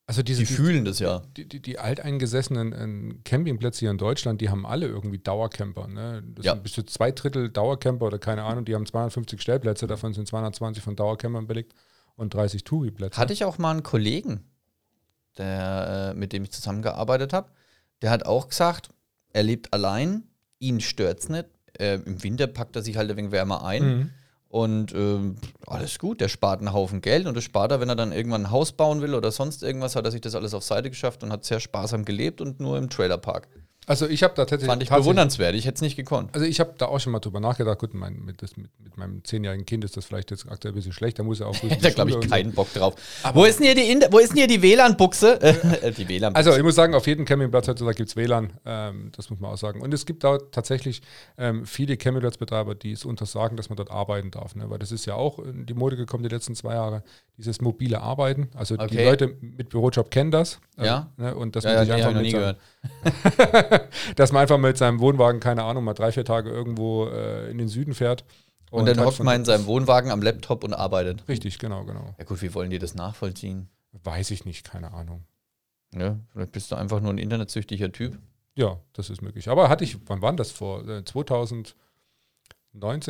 Also diese, die fühlen das ja. die, die, die alteingesessenen äh, Campingplätze hier in Deutschland, die haben alle irgendwie Dauercamper. Ne? Das Ja. sind bis zu zwei Drittel Dauercamper oder keine Ahnung, die haben 250 Stellplätze, davon sind 220 von Dauercampern belegt und 30 Touri-Plätze. Hatte ich auch mal einen Kollegen, der, äh, mit dem ich zusammengearbeitet habe, der hat auch gesagt, er lebt allein, ihn stört es nicht. Äh, Im Winter packt er sich halt ein wenig wärmer ein. Mhm. Und ähm, alles gut, der spart einen Haufen Geld und das spart er, wenn er dann irgendwann ein Haus bauen will oder sonst irgendwas, hat er sich das alles auf Seite geschafft und hat sehr sparsam gelebt und nur im Trailerpark. Also ich habe da tatsächlich. Fand ich bewundernswert, ich hätte es nicht gekonnt. Also ich habe da auch schon mal drüber nachgedacht. Gut, mein, mit, das, mit, mit meinem zehnjährigen Kind ist das vielleicht jetzt aktuell ein bisschen schlecht. Da muss er auch die Da glaube ich und so. keinen Bock drauf. Wo ist denn hier die, Inter wo ist denn hier die WLAN-Buchse? <laughs> Äh, die WLAN Also ich muss sagen, auf jedem Campingplatz heutzutage gibt es WLAN, ähm, das muss man auch sagen. Und es gibt da tatsächlich ähm, viele Campingplatzbetreiber, die es untersagen, dass man dort arbeiten darf. Ne? Weil das ist ja auch in die Mode gekommen die letzten zwei Jahre, dieses mobile Arbeiten. Also die Okay. Leute mit Bürojob kennen das. äh, Ja. Ne? Und dass ja, man ja, hab einfach ich noch nie gehört. <laughs> <laughs> dass man einfach mit seinem Wohnwagen, keine Ahnung, mal drei, vier Tage irgendwo äh, in den Süden fährt. Und, dann halt hockt man in seinem Wohnwagen am Laptop und arbeitet. Richtig, genau, genau. Ja gut, wie wollen die das nachvollziehen? Weiß ich nicht, keine Ahnung. Ja, vielleicht bist du einfach nur ein internetsüchtiger Typ. Ja, das ist möglich. Aber hatte ich, wann war denn das vor? Äh, 2019,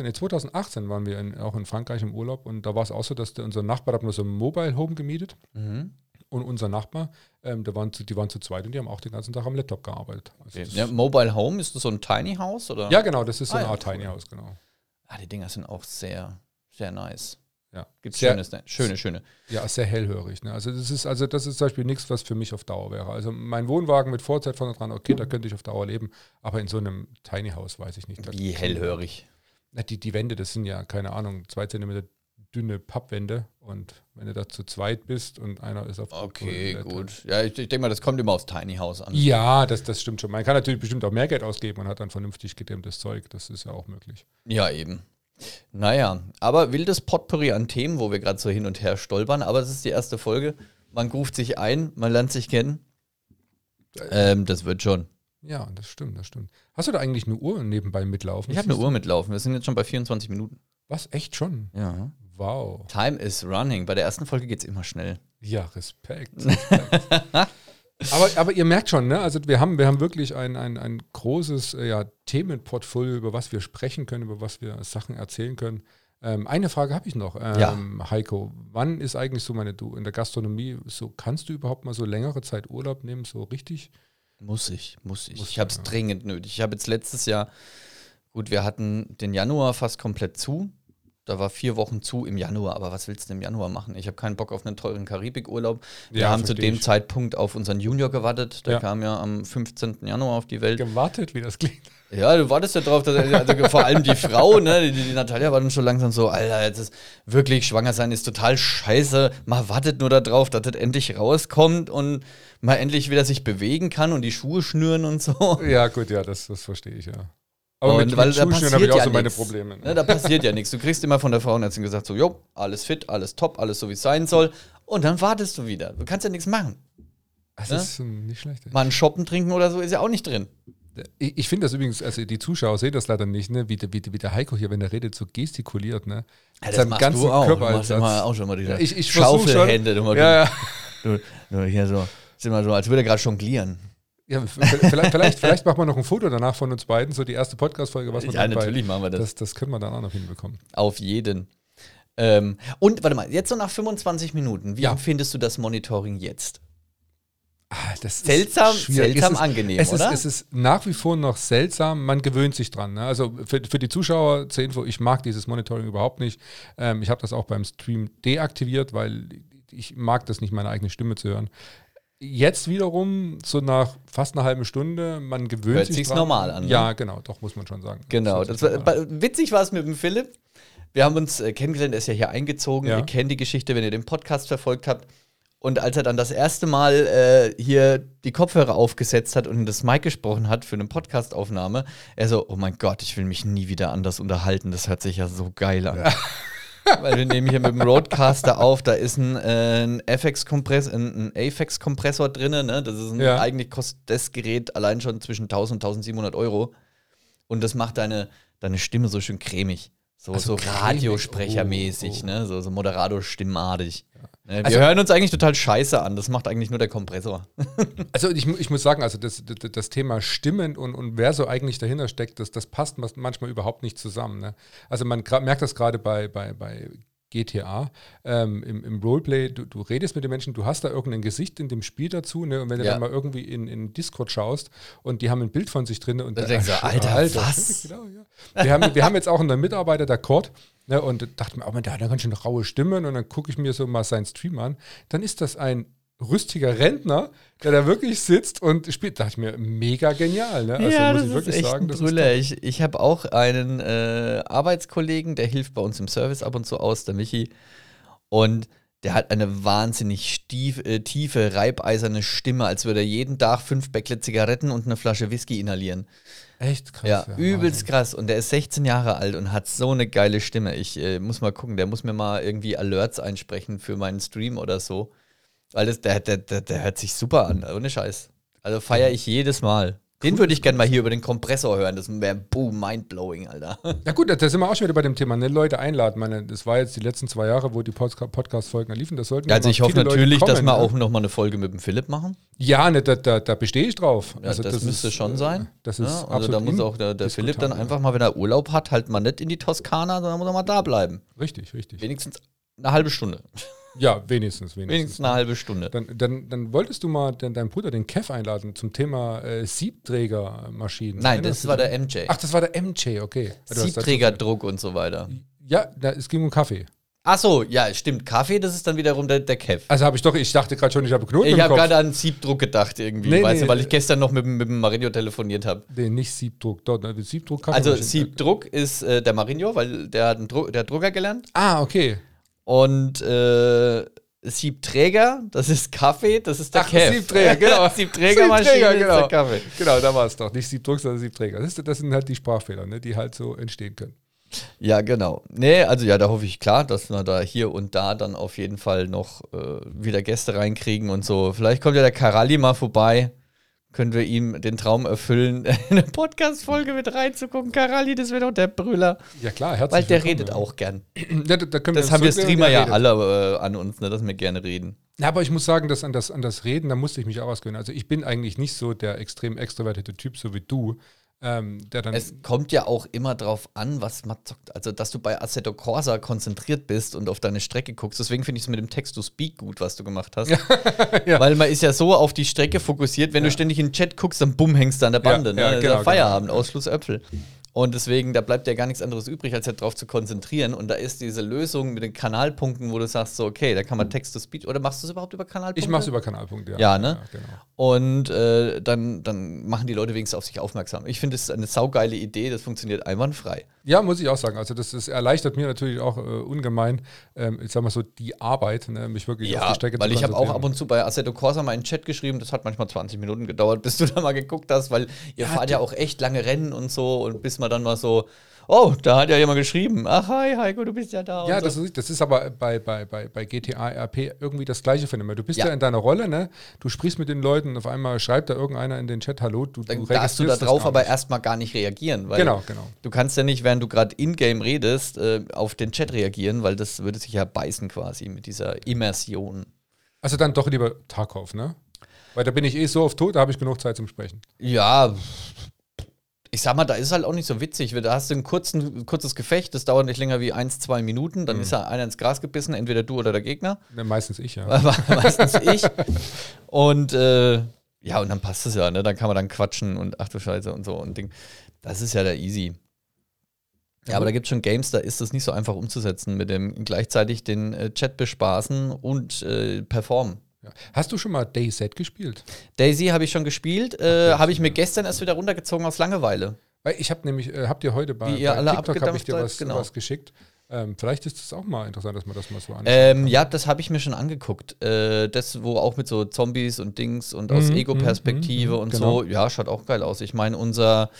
nee, 2018 waren wir in, auch in Frankreich im Urlaub und da war es auch so, dass der, unser Nachbar hat mal so ein Mobile Home gemietet Mhm. Und unser Nachbar, ähm, der waren zu, die waren zu zweit und die haben auch den ganzen Tag am Laptop gearbeitet. Also das- Ja, Mobile Home, ist das so ein Tiny House? Oder? ja, genau, das ist so Ah, eine ja, Art cool. Tiny House, genau. Ah, die Dinger sind auch sehr, sehr nice. Ja. Sehr- schönes, ne? schöne, schöne. Ja, sehr hellhörig. Ne? Also das ist also das ist zum Beispiel nichts, was für mich auf Dauer wäre. Also mein Wohnwagen mit Vorzeit vorne dran, okay, da könnte ich auf Dauer leben, aber in so einem Tiny House weiß ich nicht. Wie hellhörig. Die, die Wände, das sind ja, keine Ahnung, zwei Zentimeter dünne Pappwände und wenn du da zu zweit bist und einer ist auf Okay, gut. Ja, ich, ich denke mal, das kommt immer aufs Tiny House an. Ja, das, das stimmt schon. Man kann natürlich bestimmt auch mehr Geld ausgeben und hat dann vernünftig gedämmtes Zeug. Das ist ja auch möglich. Ja, eben. Naja, aber wildes Potpourri an Themen, wo wir gerade so hin und her stolpern, aber es ist die erste Folge. Man ruft sich ein, man lernt sich kennen. Ähm, das wird schon. Ja, das stimmt, das stimmt. Hast du da eigentlich eine Uhr nebenbei mitlaufen? Ich habe eine Uhr mitlaufen. Wir sind jetzt schon bei 24 Minuten. Was? Echt schon? Ja. Wow. Time is running. Bei der ersten Folge geht es immer schnell. Ja, Respekt. Respekt. <laughs> aber, aber ihr merkt schon, ne? Also wir haben, wir haben wirklich ein, ein, ein großes äh, ja, Themenportfolio, über was wir sprechen können, über was wir Sachen erzählen können. Ähm, eine Frage habe ich noch, ähm, Ja. Heiko. Wann ist eigentlich so meine, du in der Gastronomie, so kannst du überhaupt mal so längere Zeit Urlaub nehmen, so richtig? Muss ich, muss ich. Muss ich habe es ja. dringend nötig. Ich habe jetzt letztes Jahr, gut, wir hatten den Januar fast komplett zu. Da war vier Wochen zu im Januar, aber was willst du im Januar machen? Ich habe keinen Bock auf einen teuren Karibikurlaub. Wir Ja, haben zu dem ich. Zeitpunkt auf unseren Junior gewartet. Der Ja. kam ja am 15. Januar auf die Welt. Gewartet, wie das klingt. Ja, du wartest ja drauf, dass also vor allem die Frau, ne, die, die Natalia war dann schon langsam so, Alter, jetzt ist wirklich schwanger sein ist total scheiße. Man wartet nur darauf, dass das endlich rauskommt und man endlich wieder sich bewegen kann und die Schuhe schnüren und so. Ja, gut, ja, das, das verstehe ich, ja. Aber Und mit, weil mit da passiert habe ich auch ja so meine nix. Probleme. Ne, da passiert ja nichts. Du kriegst immer von der Frauenärztin gesagt, so, jo, alles fit, alles top, alles so wie es sein soll. Und dann wartest du wieder. Du kannst ja nichts machen. Das ne? ist nicht schlecht. ey. Mal ein Shoppen trinken oder so ist ja auch nicht drin. Ich, ich finde das übrigens, also die Zuschauer sehen das leider nicht, ne? wie, der- wie, wie der Heiko hier, wenn er redet, so gestikuliert. Ne? Ja, Seinem ganzen Du machst Körpereinsatz. immer auch schon mal diese Ja, ich- ich. Schaufelhände. Du, Ja, ja. du, du hier so, ist immer so, als würde er gerade jonglieren. Ja vielleicht, vielleicht, vielleicht machen wir noch ein Foto danach von uns beiden, so die erste Podcast-Folge, was wir Ja, dann bei- natürlich machen wir das. Das, das können wir dann auch noch hinbekommen. Auf jeden. Ähm, und warte mal, jetzt so nach 25 Minuten, wie Ja. empfindest du das Monitoring jetzt? Ah, Seltsam, seltsam es ist, angenehm, es ist, oder? Es ist nach wie vor noch seltsam, man gewöhnt sich dran. Ne? Also für, für die Zuschauer zur Info, ich mag dieses Monitoring überhaupt nicht. Ähm, ich habe das auch beim Stream deaktiviert, weil ich mag das nicht, meine eigene Stimme zu hören. Jetzt wiederum, so nach fast einer halben Stunde, man gewöhnt Hört sich sich's dran. normal an, ne? Ja, genau, doch, muss man schon sagen. Genau. hört Das sich war, witzig war es mit dem Philipp. Wir haben uns äh, kennengelernt, er ist ja hier eingezogen. Ja. Ihr kennt die Geschichte, wenn ihr den Podcast verfolgt habt. Und als er dann das erste Mal äh, hier die Kopfhörer aufgesetzt hat und in das Mic gesprochen hat für eine Podcastaufnahme, er so, oh mein Gott, ich will mich nie wieder anders unterhalten. Das hört sich ja so geil an. <laughs> Weil wir nehmen hier mit dem Roadcaster auf, da ist ein, äh, ein FX-Kompressor, ein, ein Apex-Kompressor drin, ne? Das ist ein, Ja. eigentlich kostet das Gerät allein schon zwischen 1000 und 1700 Euro. Und das macht deine, deine Stimme so schön cremig. So, Also so Radiosprechermäßig, oh, oh. ne? So, so Moderator-stimmartig. Ne? Wir Also- hören uns eigentlich total scheiße an. Das macht eigentlich nur der Kompressor. <laughs> Also ich, ich muss sagen, also das, das, das Thema Stimmen und, und wer so eigentlich dahinter steckt, das, das passt manchmal überhaupt nicht zusammen. Ne? Also man merkt das gerade bei, bei, bei GTA, ähm, im, im Roleplay, du, du redest mit den Menschen, du hast da irgendein Gesicht in dem Spiel dazu, ne? und wenn du Ja. dann mal irgendwie in, in Discord schaust und die haben ein Bild von sich drin und Da der- denkst du, ah, Alter, was? Genau, ja. wir, haben, wir haben jetzt auch einen Mitarbeiter, der Cord, ne? und dachte mir, oh man, der hat ja ganz schön raue Stimmen und dann gucke ich mir so mal seinen Stream an, dann ist das ein rüstiger Rentner, der da wirklich sitzt und spielt. Dachte ich mir, mega genial. Ne? Also muss ich wirklich sagen, das ist Brüller. top. Ich, ich habe auch einen äh, Arbeitskollegen, der hilft bei uns im Service ab und zu aus, der Michi. Und der hat eine wahnsinnig stief, äh, tiefe, reibeiserne Stimme, als würde er jeden Tag fünf Bäckle Zigaretten und eine Flasche Whisky inhalieren. echt krass. Ja, übelst Wahnsinn. krass. Und der ist 16 Jahre alt und hat so eine geile Stimme. Ich äh, muss mal gucken, der muss mir mal irgendwie Alerts einsprechen für meinen Stream oder so. Weil das, der, der, der, der hört sich super an, ohne Scheiß. Also feiere ich jedes Mal. Den würde ich gerne mal hier über den Kompressor hören. Das wäre boom, mindblowing, Alter. <laughs> Ja gut, da sind wir auch schon wieder bei dem Thema, ne? Leute einladen. Meine, das war jetzt die letzten zwei Jahre, wo die Podca- Podcast-Folgen liefen. Das sollten Also ich hoffe natürlich, dass kommen, wir ne? auch noch mal eine Folge mit dem Philipp machen. Ja, ne, da, da, da bestehe ich drauf. Ja, also das, müsste ist, schon äh, sein. Das ist ja, also absolut da muss auch der, der Philipp dann einfach mal, wenn er Urlaub hat, halt mal nicht in die Toskana, sondern muss er mal da bleiben. Richtig, richtig. Wenigstens eine halbe Stunde. <laughs> Ja, wenigstens, wenigstens. Wenigstens eine halbe Stunde. Dann, dann, dann wolltest du mal den, deinen Bruder, den Kev, einladen zum Thema äh, Siebträgermaschinen. Nein, Erinnerst das war dich? der MJ. Ach, das war der MJ, okay. Siebträgerdruck und so weiter. Ja, da, es ging um Kaffee. Ach so, ja, stimmt. Kaffee, das ist dann wiederum der, der Kev. Also habe ich doch, ich dachte gerade schon, ich habe Knoten Ich habe gerade an Siebdruck gedacht irgendwie, Nee, weißt nee, du, weil ich äh, gestern noch mit, dem- mit dem Marinho telefoniert habe. Nee, nicht Siebdruck, dort, ne, Siebdruck Also Kaffeemaschine. Siebdruck ist äh, der Marinho, weil der hat einen Dru der hat Drucker gelernt. Ah, okay. Und äh, Siebträger, das ist Kaffee, das ist der Ach, Kev. Siebträger, <laughs> genau. Siebträgermaschine Siebträger, ist genau. der Kaffee. Genau, da war es doch. Nicht Siebdruck, sondern Siebträger. Das, ist, das sind halt die Sprachfehler, ne, die halt so entstehen können. Ja, genau. Nee, also ja, da hoffe ich klar, dass wir da hier und da dann auf jeden Fall noch äh, wieder Gäste reinkriegen und so. Vielleicht kommt ja der Karali mal vorbei. Können wir ihm den Traum erfüllen, in <laughs> eine Podcast-Folge mit reinzugucken. Karali, das wäre doch der Brüller. Ja, klar, herzlich Weil der willkommen, redet auch gern. <clears throat> Ja, da, da können Das haben wir Streamer ja alle äh, an uns, ne, dass wir gerne reden. Ja, aber ich muss sagen, dass an das, an das Reden, da musste ich mich auch ausgewöhnen. Also ich bin eigentlich nicht so der extrem extrovertierte Typ, so wie du. Ähm. Es kommt ja auch immer drauf an, was man zockt. Also, dass du bei Assetto Corsa konzentriert bist und auf deine Strecke guckst. Deswegen finde ich es mit dem Text-to-Speak gut, was du gemacht hast. <laughs> Ja. Weil man ist ja so auf die Strecke fokussiert, wenn du ständig in den Chat guckst, dann bumm, hängst du an der Bande. Ja, ne? ja, ist genau, ja Feierabend, genau. Ausschluss Äpfel. Und deswegen, da bleibt ja gar nichts anderes übrig, als halt drauf zu konzentrieren. Und da ist diese Lösung mit den Kanalpunkten, wo du sagst, so, okay, da kann man Text-to-Speech. Oder machst du es überhaupt über Kanalpunkte? ich mache es über Kanalpunkt, ja. Ja, ne? genau. Und äh, dann, dann machen die Leute wenigstens auf sich aufmerksam. Ich finde, das ist eine saugeile Idee, das funktioniert einwandfrei. Ja, muss ich auch sagen. Also das, das erleichtert mir natürlich auch äh, ungemein, ähm, ich sag mal so, die Arbeit, ne, mich wirklich auf die Strecke weil ich habe auch ab und zu bei Assetto Corsa mal in den Chat geschrieben, das hat manchmal 20 Minuten gedauert, <laughs> bis du da mal geguckt hast, weil ihr fahrt ja auch echt lange Rennen und so und bis man dann mal so, oh, da hat ja jemand geschrieben, ach hi Heiko, du bist ja da. und Ja, so. das ist, das ist aber bei, bei, bei, bei GTA RP irgendwie das gleiche Phänomen. Du bist ja. Ja. in deiner Rolle, ne? Du sprichst mit den Leuten, auf einmal schreibt da irgendeiner in den Chat Hallo, du, dann du darfst du da drauf aber erstmal gar nicht reagieren. Weil Genau, genau. Du kannst ja nicht, während du gerade in-game redest, äh, auf den Chat reagieren, weil das würde sich ja beißen quasi mit dieser Immersion. Also dann doch lieber Tarkov, ne? Weil da bin ich eh so auf tot, da habe ich genug Zeit zum Sprechen. Ja, ich sag mal, da ist halt auch nicht so witzig. Da hast du ein kurzen, kurzes Gefecht, das dauert nicht länger wie eins, zwei Minuten, dann ist ja einer ins Gras gebissen, entweder du oder der Gegner. Ne, meistens ich, ja. <laughs> Aber meistens ich. Und äh, ja, und dann passt es ja, ne? Dann kann man dann quatschen und ach du Scheiße und so und Ding. Das ist ja der easy. Ja, aber da gibt es schon Games, da ist das nicht so einfach umzusetzen mit dem gleichzeitig den äh, Chat bespaßen und äh, performen. Hast du schon mal DayZ gespielt? Daisy habe ich schon gespielt, äh, habe ich mir gestern erst wieder runtergezogen aus Langeweile. Weil ich habe nämlich, äh, habt ihr heute bei, Wie ihr bei alle TikTok habe ich dir seid, was, genau. was geschickt. Ähm, vielleicht ist es auch mal interessant, dass man das mal so anschaut. Ähm, ja, das habe ich mir schon angeguckt. Äh, das, wo auch mit so Zombies und Dings und aus Mhm, Ego-Perspektive mhm, mhm, und genau. so. Ja, schaut auch geil aus. Ich meine, unser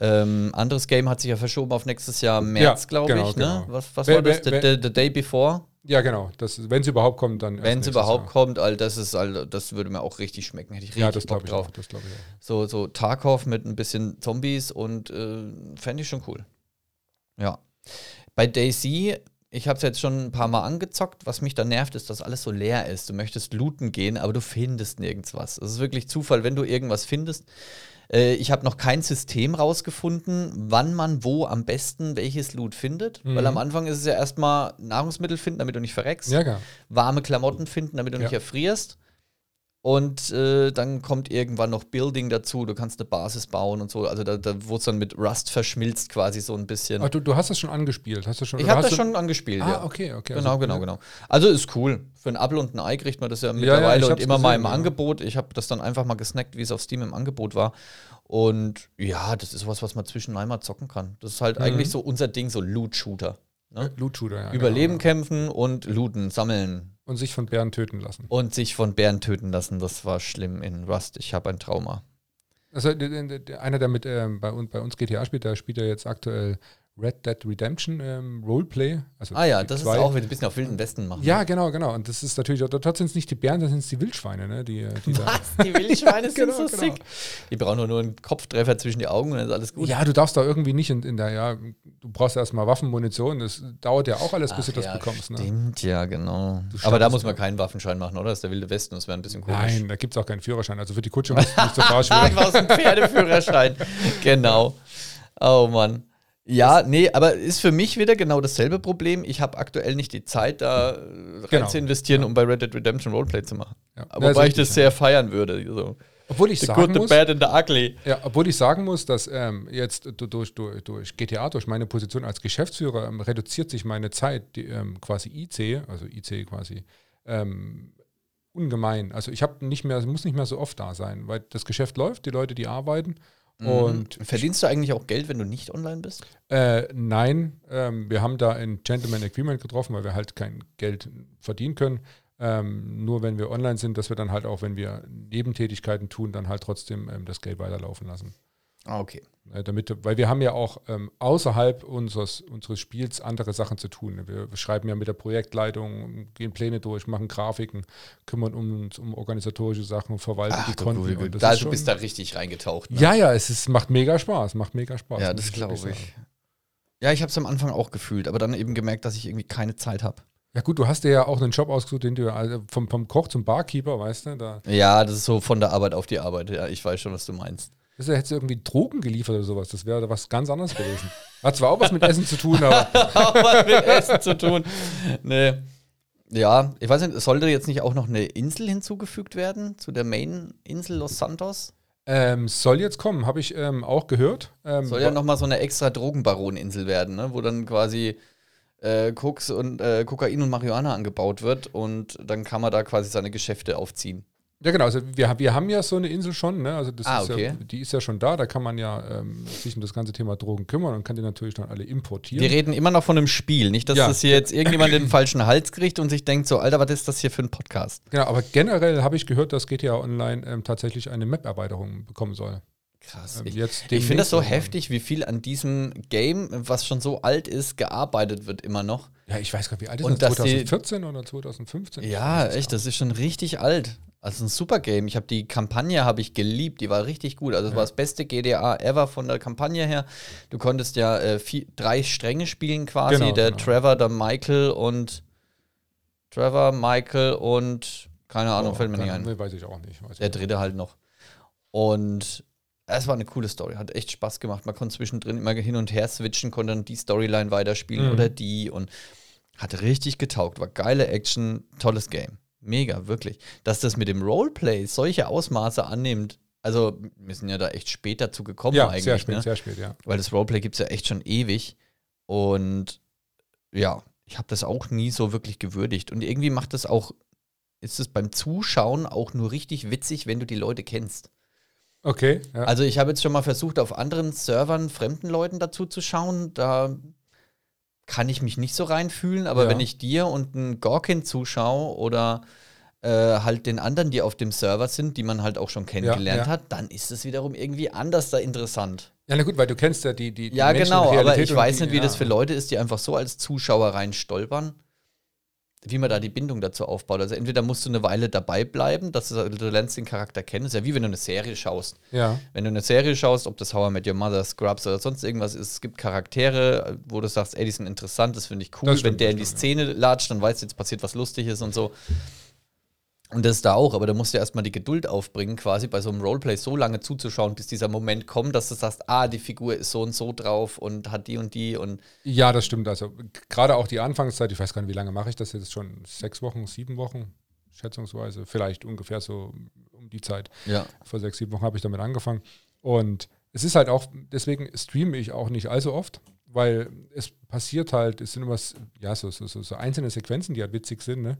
ähm, anderes Game hat sich ja verschoben auf nächstes Jahr März, Ja, glaube genau, ich. Ne? genau. Was, was Wer- war das? wer- The, the, the Day Before? Ja, genau. Wenn es überhaupt kommt, dann. Wenn es überhaupt Jahr. kommt, all das ist all, das würde mir auch richtig schmecken. Hätte ich richtig Ja, das Bock glaube ich drauf. auch. Das ich auch. So, so Tarkov mit ein bisschen Zombies und äh, fände ich schon cool. Ja. Bei Daisy, ich habe es jetzt schon ein paar Mal angezockt. Was mich da nervt, ist, dass alles so leer ist. Du möchtest looten gehen, aber du findest nirgends was. Es ist wirklich Zufall, wenn du irgendwas findest. Äh, ich habe noch kein System rausgefunden, wann man wo am besten welches Loot findet. Weil am Anfang ist es ja erstmal Nahrungsmittel finden, damit du nicht verreckst Ja, warme Klamotten finden, damit du Ja. nicht erfrierst. Und äh, dann kommt irgendwann noch Building dazu, du kannst eine Basis bauen und so. Also da, da wurde es dann mit Rust verschmilzt quasi so ein bisschen. Aber du, du hast das schon angespielt. Hast du schon, ich habe das schon angespielt, Ah, ja. okay, okay. Genau, also- genau, genau. Also ist cool. Für ein Apfel und ein Ei kriegt man das ja ja, mittlerweile ich und immer mal gesehen, im ja. Angebot. Ich habe das dann einfach mal gesnackt, wie es auf Steam im Angebot war. Und ja, das ist was, was man zwischen einmal zocken kann. Das ist halt Mhm. eigentlich so unser Ding, so Loot-Shooter. Ne? Loot-Shooter, ja. Überleben Genau, kämpfen und looten, sammeln. Und sich von Bären töten lassen. Und sich von Bären töten lassen, das war schlimm in Rust. Ich habe ein Trauma. Also einer, der mit ähm, bei, uns, bei uns GTA spielt, der spielt ja jetzt aktuell Red Dead Redemption ähm, Roleplay. Also Ah ja, die das zwei. ist auch wieder ein bisschen auf Wilden Westen machen. Ja, genau, genau. Und das ist natürlich, dort sind es nicht die Bären, das sind es die Wildschweine, ne? Die, die <laughs> da, Was? Die Wildschweine <laughs> sind Genau, so genau. sick. Die brauchen nur, nur einen Kopftreffer zwischen die Augen und dann ist alles gut. Ja, du darfst da irgendwie nicht in, in der, ja, du brauchst erstmal Waffen, Munition, das dauert ja auch alles, bis du Ach das ja, bekommst. Ne? Stimmt, ja, genau. Du Aber da muss man keinen Waffenschein machen, oder? Das ist der Wilde Westen, das wäre ein bisschen komisch. Nein, da gibt es auch keinen Führerschein. Also für die Kutsche musst du nicht zur Ah, Fahrschule. ich war aus dem Pferdeführerschein. <laughs> genau. Oh Mann. Ja, nee, aber ist für mich wieder genau dasselbe Problem. Ich habe aktuell nicht die Zeit, da äh, rein Genau. zu investieren, um bei Red Dead Redemption Roleplay zu machen. Ja. Ja, wobei ich richtig, das sehr feiern würde. So. Obwohl ich The sagen good, the muss, bad and the ugly. Ja, obwohl ich sagen muss, dass ähm, jetzt du- durch, durch, durch GTA, durch meine Position als Geschäftsführer, ähm, reduziert sich meine Zeit, die, ähm, quasi IC, also IC quasi, ähm, ungemein. Also ich habe nicht mehr, muss nicht mehr so oft da sein, weil das Geschäft läuft, die Leute, die arbeiten. Und Verdienst du eigentlich auch Geld, wenn du nicht online bist? äh, nein, ähm, wir haben da ein Gentleman Agreement getroffen, weil wir halt kein Geld verdienen können. Ähm, nur wenn wir online sind, dass wir dann halt auch, wenn wir Nebentätigkeiten tun, dann halt trotzdem ähm, das Geld weiterlaufen lassen. Ah, okay. Äh, damit, weil wir haben ja auch ähm, außerhalb unseres, unseres Spiels andere Sachen zu tun. Wir, wir schreiben ja mit der Projektleitung, gehen Pläne durch, machen Grafiken, kümmern uns um organisatorische Sachen, verwalten die du, Konten. da, du bist da richtig reingetaucht. Ne? ja, ja, es ist, macht mega Spaß, macht mega Spaß. ja das glaube ich. sagen. Ja, ich habe es am Anfang auch gefühlt, aber dann eben gemerkt, dass ich irgendwie keine Zeit habe. Ja gut, du hast dir ja auch einen Job ausgesucht, den du also vom, vom Koch zum Barkeeper, weißt du, da Ja, das ist so von der Arbeit auf die Arbeit. Ja, ich weiß schon, was du meinst. Das hätte sie irgendwie Drogen geliefert oder sowas. Das wäre was ganz anderes gewesen. Hat zwar auch was mit Essen zu tun, aber <laughs> Auch was mit Essen zu tun. Nee. Ja, ich weiß nicht, sollte jetzt nicht auch noch eine Insel hinzugefügt werden zu der Main-Insel Los Santos? ähm, soll jetzt kommen, habe ich ähm, auch gehört. Ähm, Soll ja nochmal so eine extra Drogenbaroninsel werden, ne? wo dann quasi äh, Koks und äh, Kokain und Marihuana angebaut wird und dann kann man da quasi seine Geschäfte aufziehen. Ja, genau. Also wir, wir haben ja so eine Insel schon. Ne? Also das Ah, ist okay. ja, die ist ja schon da. Da kann man ja ähm, sich um das ganze Thema Drogen kümmern und kann die natürlich dann alle importieren. Wir reden immer noch von einem Spiel, nicht, dass Ja. das hier jetzt irgendjemand den falschen Hals kriegt und sich denkt, so, Alter, was ist das hier für ein Podcast? Genau, aber generell habe ich gehört, dass GTA Online ähm, tatsächlich eine Map-Erweiterung bekommen soll. Krass. Ähm, Ich, finde das so heftig, wie viel an diesem Game, was schon so alt ist, gearbeitet wird immer noch. Ja, ich weiß gar nicht, wie alt ist Und das? dass die- 2014 oder 2015? Ja, echt, das ist schon richtig alt. Also ein super Game. Ich habe die Kampagne habe ich geliebt, die war richtig gut. Also es war das beste GDA ever von der Kampagne her. Du konntest ja äh, vier, drei Stränge spielen quasi. Genau, der genau. Trevor, der Michael und Trevor, Michael und keine. Ahnung, Oh, fällt mir nicht ein. nee, weiß ich auch nicht. Weiß Der dritte halt noch. Und es war eine coole Story, hat echt Spaß gemacht. Man konnte zwischendrin immer hin und her switchen, konnte dann die Storyline weiterspielen Mhm. oder die und hat richtig getaugt. War geile Action, tolles Game. Mega, wirklich. Dass das mit dem Roleplay solche Ausmaße annimmt, also wir sind ja da echt spät dazu gekommen Ja, eigentlich, sehr spät, ne? sehr spät, ja. weil das Roleplay gibt es ja echt schon ewig. Und ja, ich habe das auch nie so wirklich gewürdigt. Und irgendwie macht das auch, ist es beim Zuschauen auch nur richtig witzig, wenn du die Leute kennst. Okay, ja. Also ich habe jetzt schon mal versucht, auf anderen Servern fremden Leuten dazu zu schauen. Da kann ich mich nicht so reinfühlen, aber Ja. wenn ich dir und einen Gorkin zuschaue oder äh, halt den anderen, die auf dem Server sind, die man halt auch schon kennengelernt ja. hat, dann ist es wiederum irgendwie anders da interessant. ja, na gut, weil du kennst ja die, die, die Ja, Menschen genau, aber ich weiß nicht, wie ja. das für Leute ist, die einfach so als Zuschauer rein stolpern, wie man da die Bindung dazu aufbaut. Also entweder musst du eine Weile dabei bleiben, dass du, du lernst den Charakter kennen. Das ist ja wie wenn du eine Serie schaust. Ja, Wenn du eine Serie schaust, ob das How I Met Your Mother, Scrubs oder sonst irgendwas ist, es gibt Charaktere, wo du sagst, ey, die sind interessant, das finde ich cool. Wenn der in die Szene latscht, dann weißt du, jetzt passiert was Lustiges und so. Und das ist da auch, aber da musst du erstmal die Geduld aufbringen, quasi bei so einem Roleplay so lange zuzuschauen, bis dieser Moment kommt, dass du sagst, ah, die Figur ist so und so drauf und hat die und die und ja, das stimmt. Also gerade auch die Anfangszeit, ich weiß gar nicht, wie lange mache ich das jetzt schon? Sechs Wochen, sieben Wochen, schätzungsweise. Vielleicht ungefähr so um die Zeit. ja. Vor sechs, sieben Wochen habe ich damit angefangen. Und es ist halt auch, deswegen streame ich auch nicht allzu oft, weil es passiert halt, es sind immer ja, so, so, so, so einzelne Sequenzen, die halt witzig sind, ne?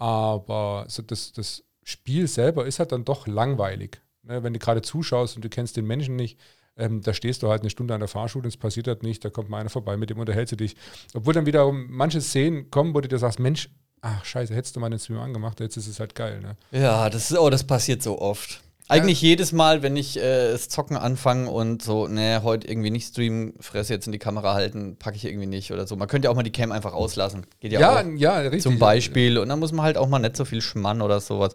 Aber so das, das Spiel selber ist halt dann doch langweilig. Ne? Wenn du gerade zuschaust und du kennst den Menschen nicht, ähm, da stehst du halt eine Stunde an der Fahrschule, es passiert halt nicht, da kommt mal einer vorbei, mit dem unterhältst du dich. Obwohl dann wiederum manche Szenen kommen, wo du dir sagst, Mensch, ach scheiße, hättest du mal den Stream angemacht, jetzt ist es halt geil. Ne? Ja, das ist, oh, das passiert so oft. Eigentlich jedes Mal, wenn ich äh, das Zocken anfange und so, ne, heute irgendwie nicht streamen, Fresse jetzt in die Kamera halten, packe ich irgendwie nicht oder so. Man könnte ja auch mal die Cam einfach auslassen. Geht ja, Ja, auch. ja, richtig. Zum Beispiel. Und dann muss man halt auch mal nicht so viel Schmann oder sowas.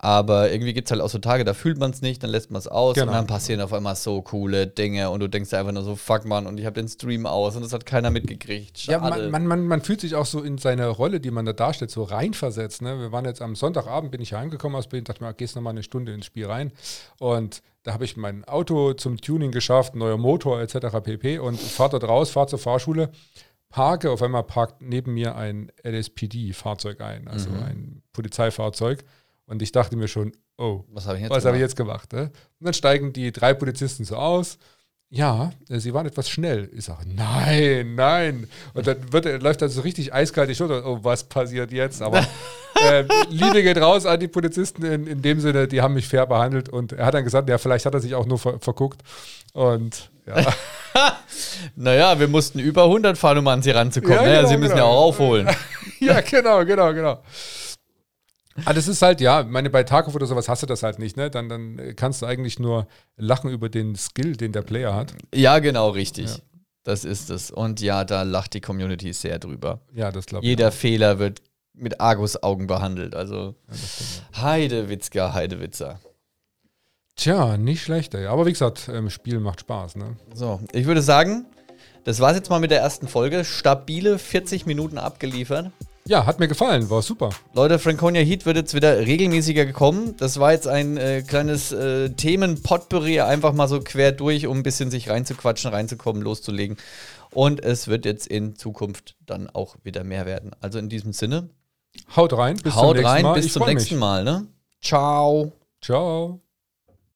Aber irgendwie gibt es halt auch so Tage, da fühlt man es nicht, dann lässt man es aus Genau. und dann passieren auf einmal so coole Dinge und du denkst dir einfach nur so, fuck man, und ich habe den Stream aus und das hat keiner mitgekriegt. Ja, Schade. man, man, man, man fühlt sich auch so in seine Rolle, die man da darstellt, so reinversetzt. Ne? Wir waren jetzt am Sonntagabend, bin ich heimgekommen aus Berlin, dachte mir, gehst noch mal eine Stunde ins Spiel rein. Und da habe ich mein Auto zum Tuning geschafft, neuer Motor etc. pp. Und fahre dort raus, fahre zur Fahrschule, parke, auf einmal parkt neben mir ein LSPD-Fahrzeug ein, also ein Polizeifahrzeug. Und ich dachte mir schon, oh, Was habe ich jetzt was habe ich gemacht? jetzt gemacht? Ne? Und dann steigen die drei Polizisten so aus. Ja, äh, sie waren etwas schnell. Ich sage, nein, nein. Und dann wird, läuft er so richtig eiskalt die Schulter. Oh, was passiert jetzt? Aber <laughs> äh, Liebe geht raus an die Polizisten in, in dem Sinne, die haben mich fair behandelt. Und er hat dann gesagt, ja, vielleicht hat er sich auch nur ver verguckt. Und ja, <laughs> Naja, wir mussten über 100 fahren, um an sie ranzukommen. Ja, naja, genau, sie müssen genau. ja auch aufholen. <laughs> ja genau, genau, genau. Aber das ist halt, ja, meine, bei Tarkov oder sowas hast du das halt nicht, ne? Dann, dann kannst du eigentlich nur lachen über den Skill, den der Player hat. Ja, genau, richtig. Das ist es. Und ja, da lacht die Community sehr drüber. Ja, das glaube ich. Jeder Fehler wird mit Argusaugen behandelt. Also Heidewitzka, Heidewitzer. Tja, nicht schlecht, ey. Aber wie gesagt, ähm, Spiel macht Spaß, ne? So, ich würde sagen, das war's jetzt mal mit der ersten Folge. Stabile 40 Minuten abgeliefert. Ja, hat mir gefallen, war super. Leute, Franconia Heat wird jetzt wieder regelmäßiger gekommen. Das war jetzt ein äh, kleines äh, Themen-Potpourri, einfach mal so quer durch, um ein bisschen sich reinzuquatschen, reinzukommen, loszulegen. Und es wird jetzt in Zukunft dann auch wieder mehr werden. Also in diesem Sinne, Haut rein, bis zum haut nächsten rein, Mal. bis Ich zum nächsten mich. Mal. Ne? Ciao. Ciao.